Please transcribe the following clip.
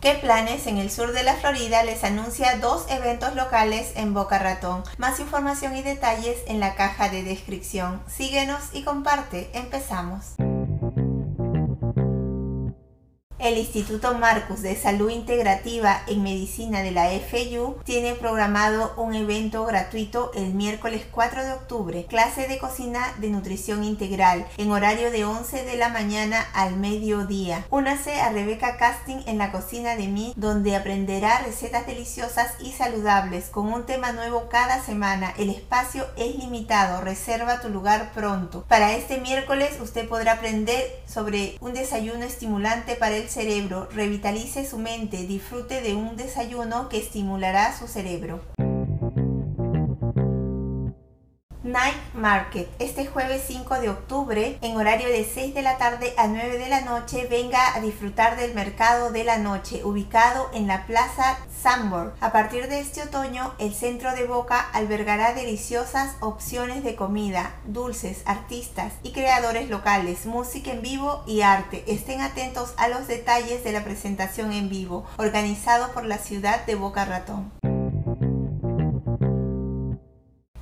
¿Qué planes en el sur de la Florida les anuncia dos eventos locales en Boca Ratón? Más información y detalles en la caja de descripción. Síguenos y comparte. Empezamos. El Instituto Marcus de Salud Integrativa en Medicina de la FU tiene programado un evento gratuito el miércoles 4 de octubre, clase de cocina de nutrición integral, en horario de 11 de la mañana al mediodía. Únase a Rebeca Casting en la cocina de mí, donde aprenderá recetas deliciosas y saludables con un tema nuevo cada semana. El espacio es limitado, reserva tu lugar pronto. Para este miércoles usted podrá aprender sobre un desayuno estimulante para el cerebro, revitalice su mente, disfrute de un desayuno que estimulará su cerebro. Night Market. Este jueves 5 de octubre, en horario de 6 de la tarde a 9 de la noche, venga a disfrutar del mercado de la noche, ubicado en la Plaza Sambor. A partir de este otoño, el centro de Boca albergará deliciosas opciones de comida, dulces, artistas y creadores locales, música en vivo y arte. Estén atentos a los detalles de la presentación en vivo, organizado por la ciudad de Boca Ratón.